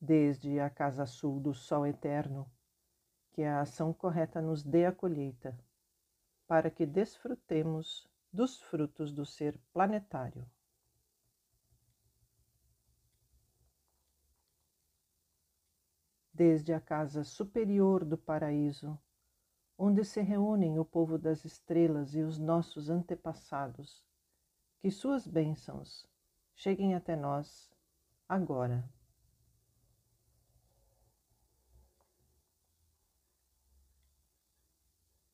Desde a casa sul do sol eterno, que a ação correta nos dê a colheita, para que desfrutemos dos frutos do ser planetário. desde a casa superior do paraíso, onde se reúnem o povo das estrelas e os nossos antepassados, que suas bênçãos cheguem até nós agora.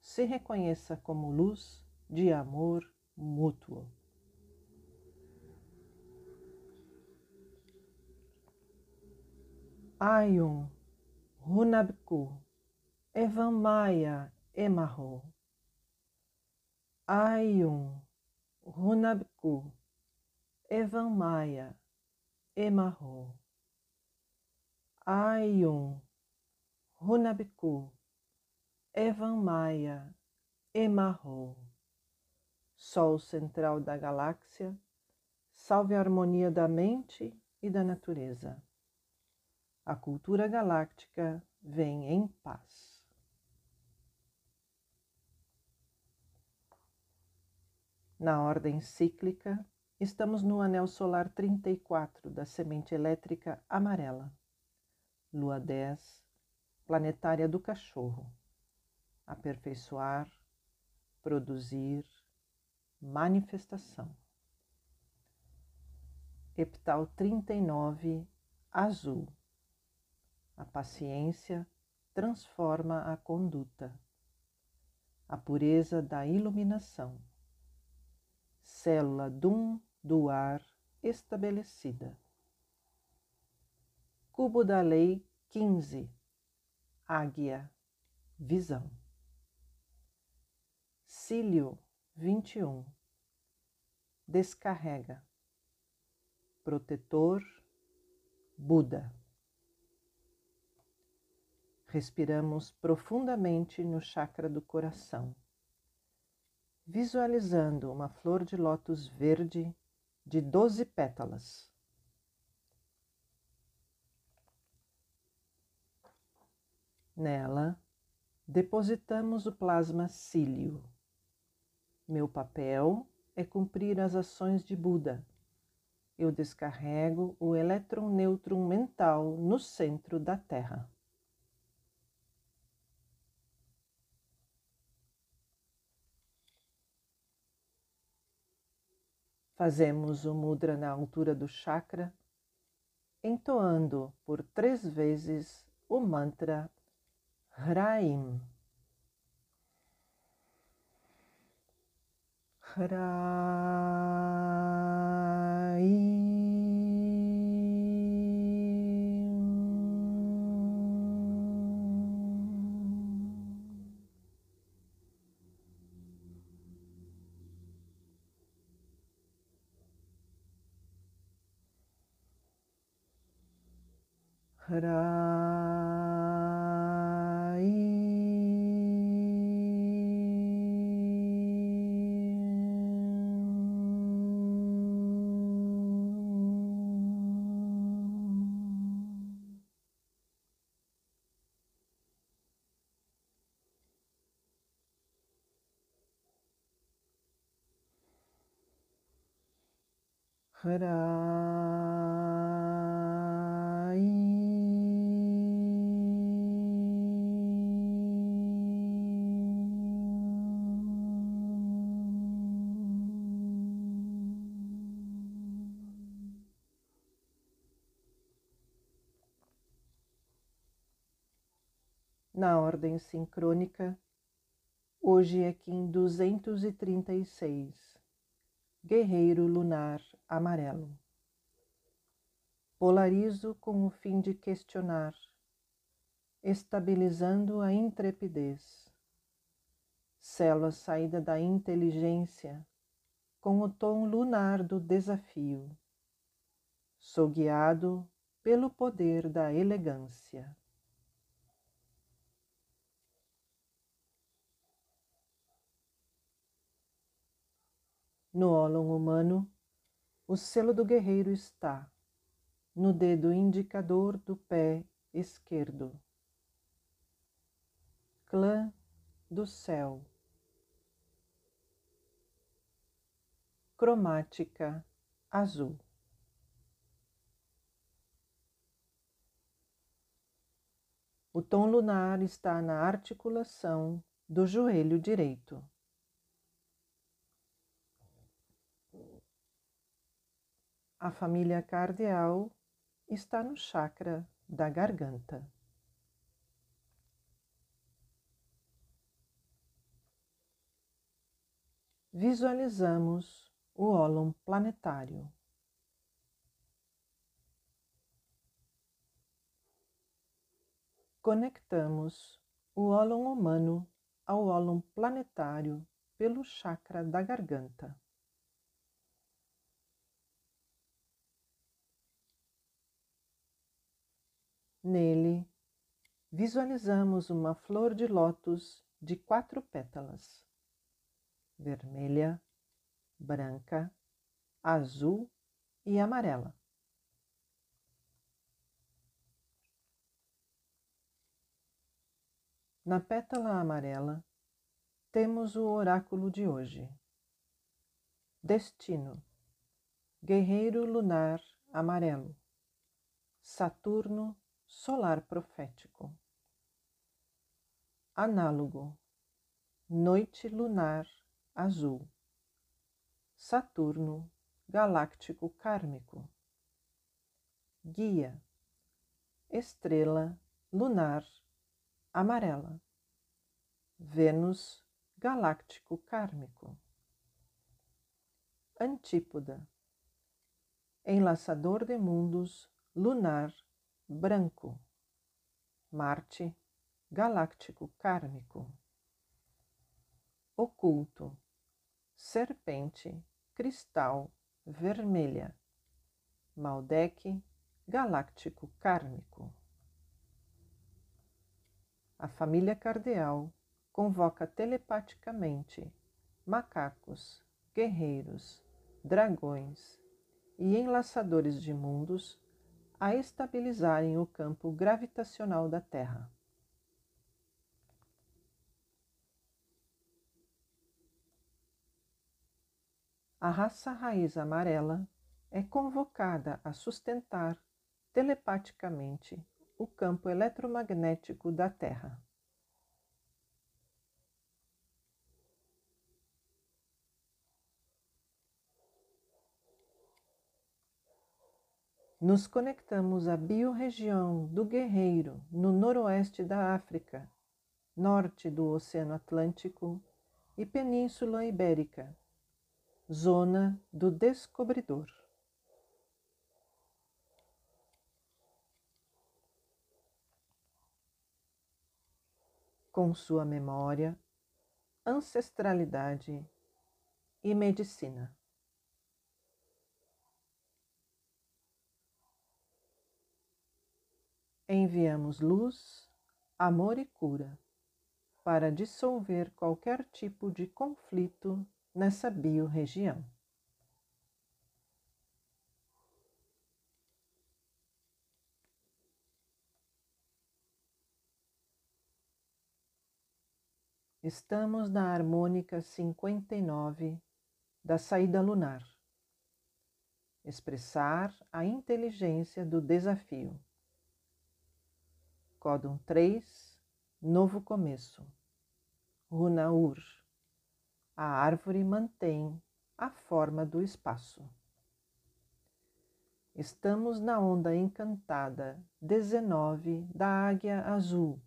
se reconheça como luz de amor mútuo. Ayum Hunabku, Evamaya Emarro, Ayun, Hunabku, Evamaya Emarro, Ayun, Hunabku, Evamaya Emarro. Sol central da galáxia, salve a harmonia da mente e da natureza a cultura galáctica vem em paz. Na ordem cíclica, estamos no anel solar 34 da semente elétrica amarela, lua 10, planetária do cachorro. Aperfeiçoar, produzir, manifestação. Epital 39, azul a paciência transforma a conduta. A pureza da iluminação. Célula dum do ar estabelecida. Cubo da Lei 15. Águia. Visão. Cílio 21. Descarrega. Protetor. Buda. Respiramos profundamente no chakra do coração, visualizando uma flor de lótus verde de doze pétalas. Nela, depositamos o plasma cílio. Meu papel é cumprir as ações de Buda. Eu descarrego o elétron nêutron mental no centro da Terra. Fazemos o mudra na altura do chakra, entoando por três vezes o mantra Hraim. Hara, Ta-da! Hraim. Na ordem sincrônica, hoje é Kim 236, Guerreiro Lunar Amarelo. Polarizo com o fim de questionar, estabilizando a intrepidez. Selo a saída da inteligência com o tom lunar do desafio. Sou guiado pelo poder da elegância. No ólon humano, o selo do guerreiro está no dedo indicador do pé esquerdo. Clã do céu. Cromática azul. O tom lunar está na articulação do joelho direito. A família cardial está no chakra da garganta. Visualizamos o ólon planetário. Conectamos o ólon humano ao ólon planetário pelo chakra da garganta. Nele, visualizamos uma flor de lótus de quatro pétalas: vermelha, branca, azul e amarela. Na pétala amarela, temos o oráculo de hoje. Destino, guerreiro lunar amarelo, Saturno solar profético. Análogo, noite lunar azul. Saturno galáctico kármico. Guia, estrela lunar amarela. Vênus galáctico kármico. Antípoda, enlaçador de mundos lunar branco, Marte, galáctico kármico, oculto, serpente, cristal, vermelha, Maldek, galáctico kármico. A família cardeal convoca telepaticamente macacos, guerreiros, dragões e enlaçadores de mundos a estabilizarem o campo gravitacional da Terra. A raça raiz amarela é convocada a sustentar telepaticamente o campo eletromagnético da Terra. Nos conectamos à biorregião do Guerreiro, no noroeste da África, norte do Oceano Atlântico e Península Ibérica, zona do descobridor. Com sua memória, ancestralidade e medicina. Enviamos luz, amor e cura para dissolver qualquer tipo de conflito nessa biorregião. Estamos na harmônica 59 da saída lunar. Expressar a inteligência do desafio. Códon 3, novo começo. Runa Ur. A árvore mantém a forma do espaço. Estamos na onda encantada 19 da Águia Azul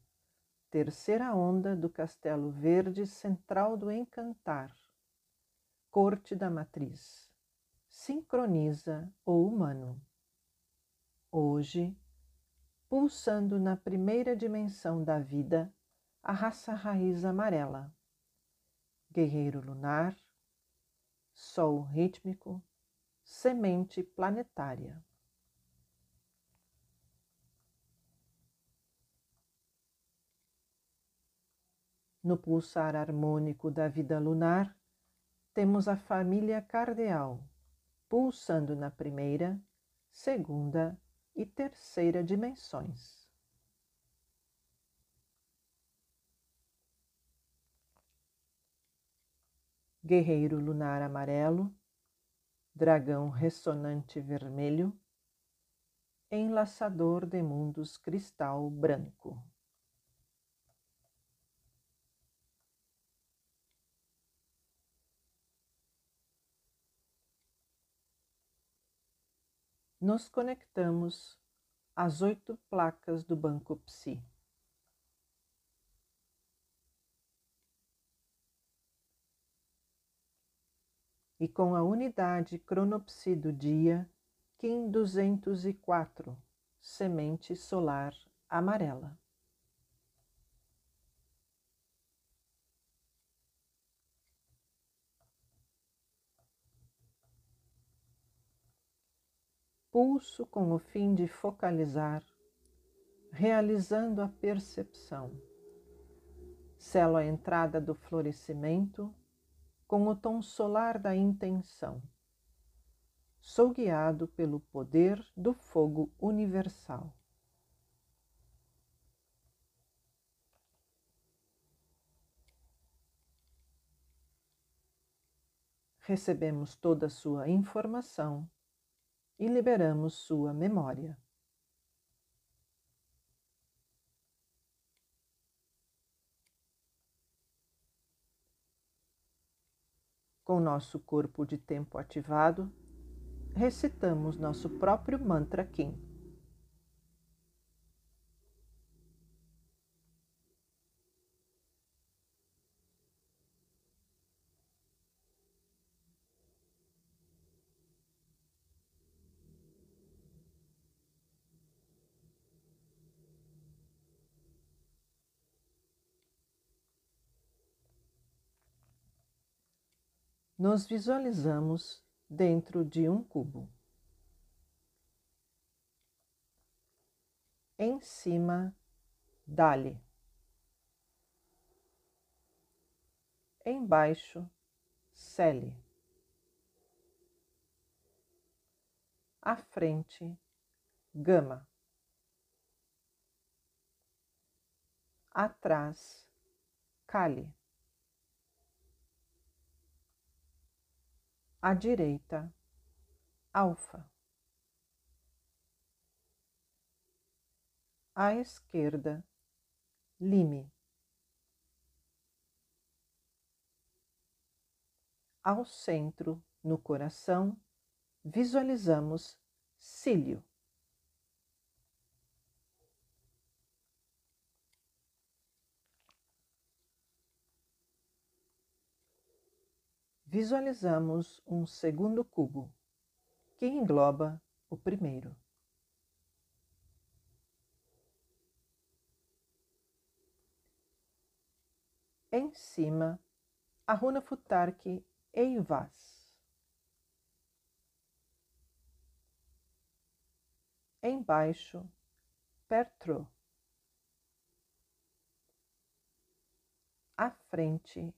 terceira onda do Castelo Verde Central do Encantar, Corte da Matriz, sincroniza o humano. Hoje, pulsando na primeira dimensão da vida, a raça raiz amarela, guerreiro lunar, sol rítmico, semente planetária. No pulsar harmônico da vida lunar, temos a família cardeal, pulsando na primeira, segunda e terceira dimensões. Guerreiro lunar amarelo, dragão ressonante vermelho, enlaçador de mundos cristal branco. Nos conectamos às oito placas do Banco Psi. E com a unidade cronopsi do dia, Kim 204, semente solar amarela. Pulso com o fim de focalizar, realizando a percepção. Selo a entrada do florescimento com o tom solar da intenção. Sou guiado pelo poder do fogo universal. Recebemos toda a sua informação e liberamos sua memória. Com nosso corpo de tempo ativado, recitamos nosso próprio mantra Kim. Nos visualizamos dentro de um cubo. Em cima, Dali. Embaixo, Cele. À frente, Gama. Atrás, Kali. À direita, alfa. À esquerda, lime. Ao centro, no coração, visualizamos cílio. Visualizamos um segundo cubo que engloba o primeiro. Em cima, a runa Futark Eivas. Embaixo, Pertro. À frente,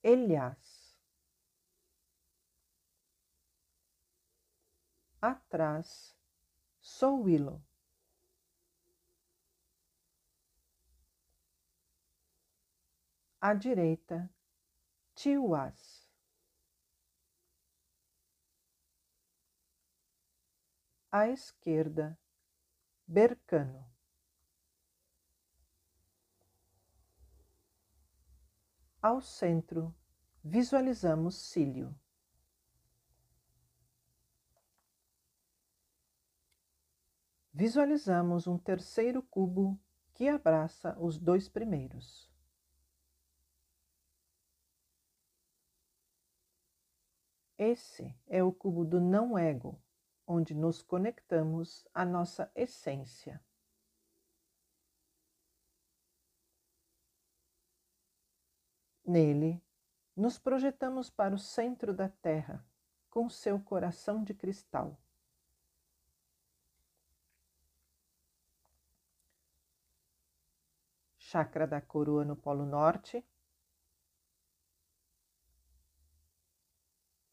Elias. Atrás, Souilo. À direita, Tiuás. À esquerda, Bercano. Ao centro, visualizamos cílio. Visualizamos um terceiro cubo que abraça os dois primeiros. Esse é o cubo do não-ego, onde nos conectamos à nossa essência. Nele, nos projetamos para o centro da Terra, com seu coração de cristal. Chakra da coroa no Polo Norte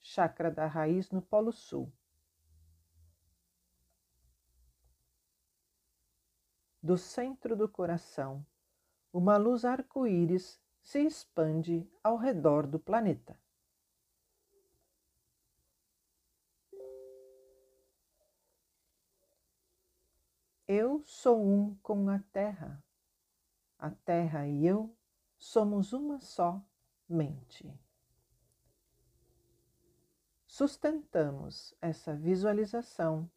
chakra da raiz no Polo Sul. Do centro do coração, uma luz arco-íris se expande ao redor do planeta. Eu sou um com a Terra. A Terra e eu somos uma só mente sustentamos essa visualização,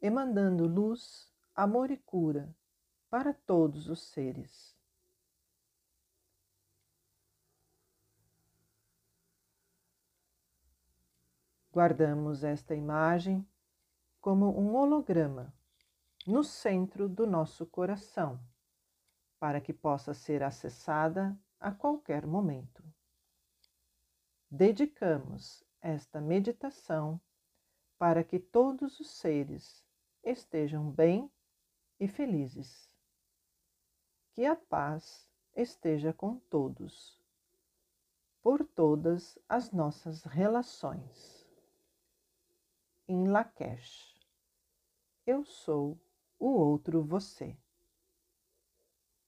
emandando luz, amor e cura para todos os seres. Guardamos esta imagem como um holograma no centro do nosso coração, para que possa ser acessada a qualquer momento. Dedicamos esta meditação para que todos os seres estejam bem e felizes. Que a paz esteja com todos, por todas as nossas relações. Em Lakesh, eu sou o outro você.